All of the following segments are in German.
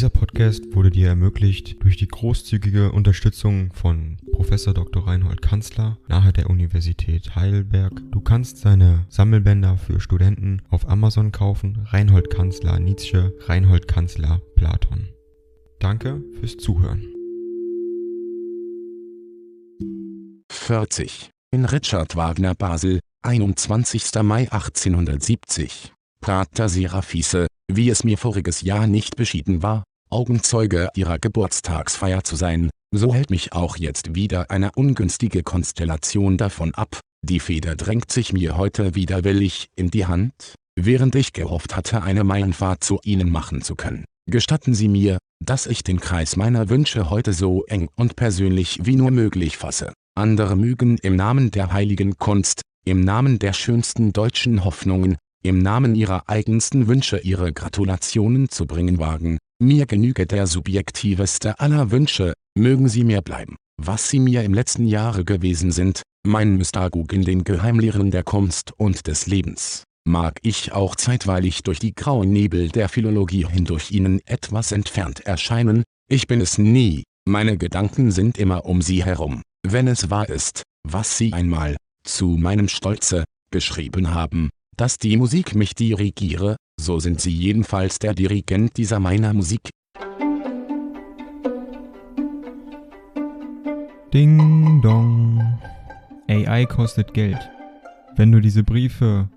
Dieser Podcast wurde dir ermöglicht durch die großzügige Unterstützung von Professor Dr. Reinhold Kanzler nahe der Universität Heidelberg. Du kannst seine Sammelbänder für Studenten auf Amazon kaufen. Reinhold Kanzler Nietzsche, Reinhold Kanzler Platon. Danke fürs Zuhören. 40. In Richard Wagner Basel, 21. Mai 1870. Prater Seraphise, wie es mir voriges Jahr nicht beschieden war, Augenzeuge ihrer Geburtstagsfeier zu sein, so hält mich auch jetzt wieder eine ungünstige Konstellation davon ab, die Feder drängt sich mir heute widerwillig in die Hand, während ich gehofft hatte eine Meilenfahrt zu Ihnen machen zu können. Gestatten Sie mir, dass ich den Kreis meiner Wünsche heute so eng und persönlich wie nur möglich fasse. Andere mögen im Namen der heiligen Kunst, im Namen der schönsten deutschen Hoffnungen, im Namen ihrer eigensten Wünsche ihre Gratulationen zu bringen wagen, mir genüge der subjektiveste aller Wünsche, mögen sie mir bleiben, was sie mir im letzten Jahre gewesen sind, mein Mystagug in den Geheimlehren der Kunst und des Lebens. Mag ich auch zeitweilig durch die grauen Nebel der Philologie hindurch ihnen etwas entfernt erscheinen, ich bin es nie, meine Gedanken sind immer um sie herum, wenn es wahr ist, was sie einmal, zu meinem Stolze, geschrieben haben, dass die Musik mich dirigiere, so sind sie jedenfalls der Dirigent dieser meiner Musik. Ding dong. AI kostet Geld. Wenn du diese Briefe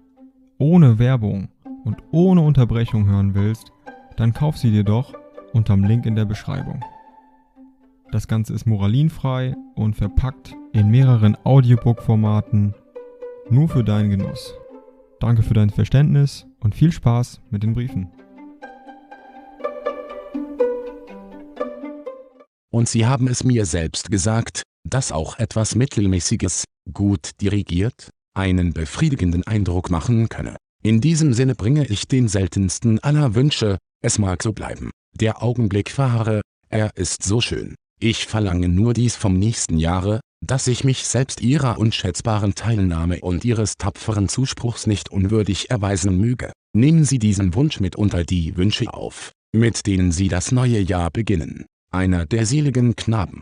ohne Werbung und ohne Unterbrechung hören willst, dann kauf sie dir doch unterm Link in der Beschreibung. Das Ganze ist moralinfrei und verpackt in mehreren Audiobook-Formaten nur für deinen Genuss. Danke für dein Verständnis und viel Spaß mit den Briefen. Und Sie haben es mir selbst gesagt, dass auch etwas Mittelmäßiges, gut dirigiert, einen befriedigenden Eindruck machen könne. In diesem Sinne bringe ich den seltensten aller Wünsche, es mag so bleiben. Der Augenblick fahre, er ist so schön. Ich verlange nur dies vom nächsten Jahre, dass ich mich selbst ihrer unschätzbaren Teilnahme und ihres tapferen Zuspruchs nicht unwürdig erweisen möge. Nehmen Sie diesen Wunsch mit unter die Wünsche auf, mit denen Sie das neue Jahr beginnen. Einer der seligen Knaben.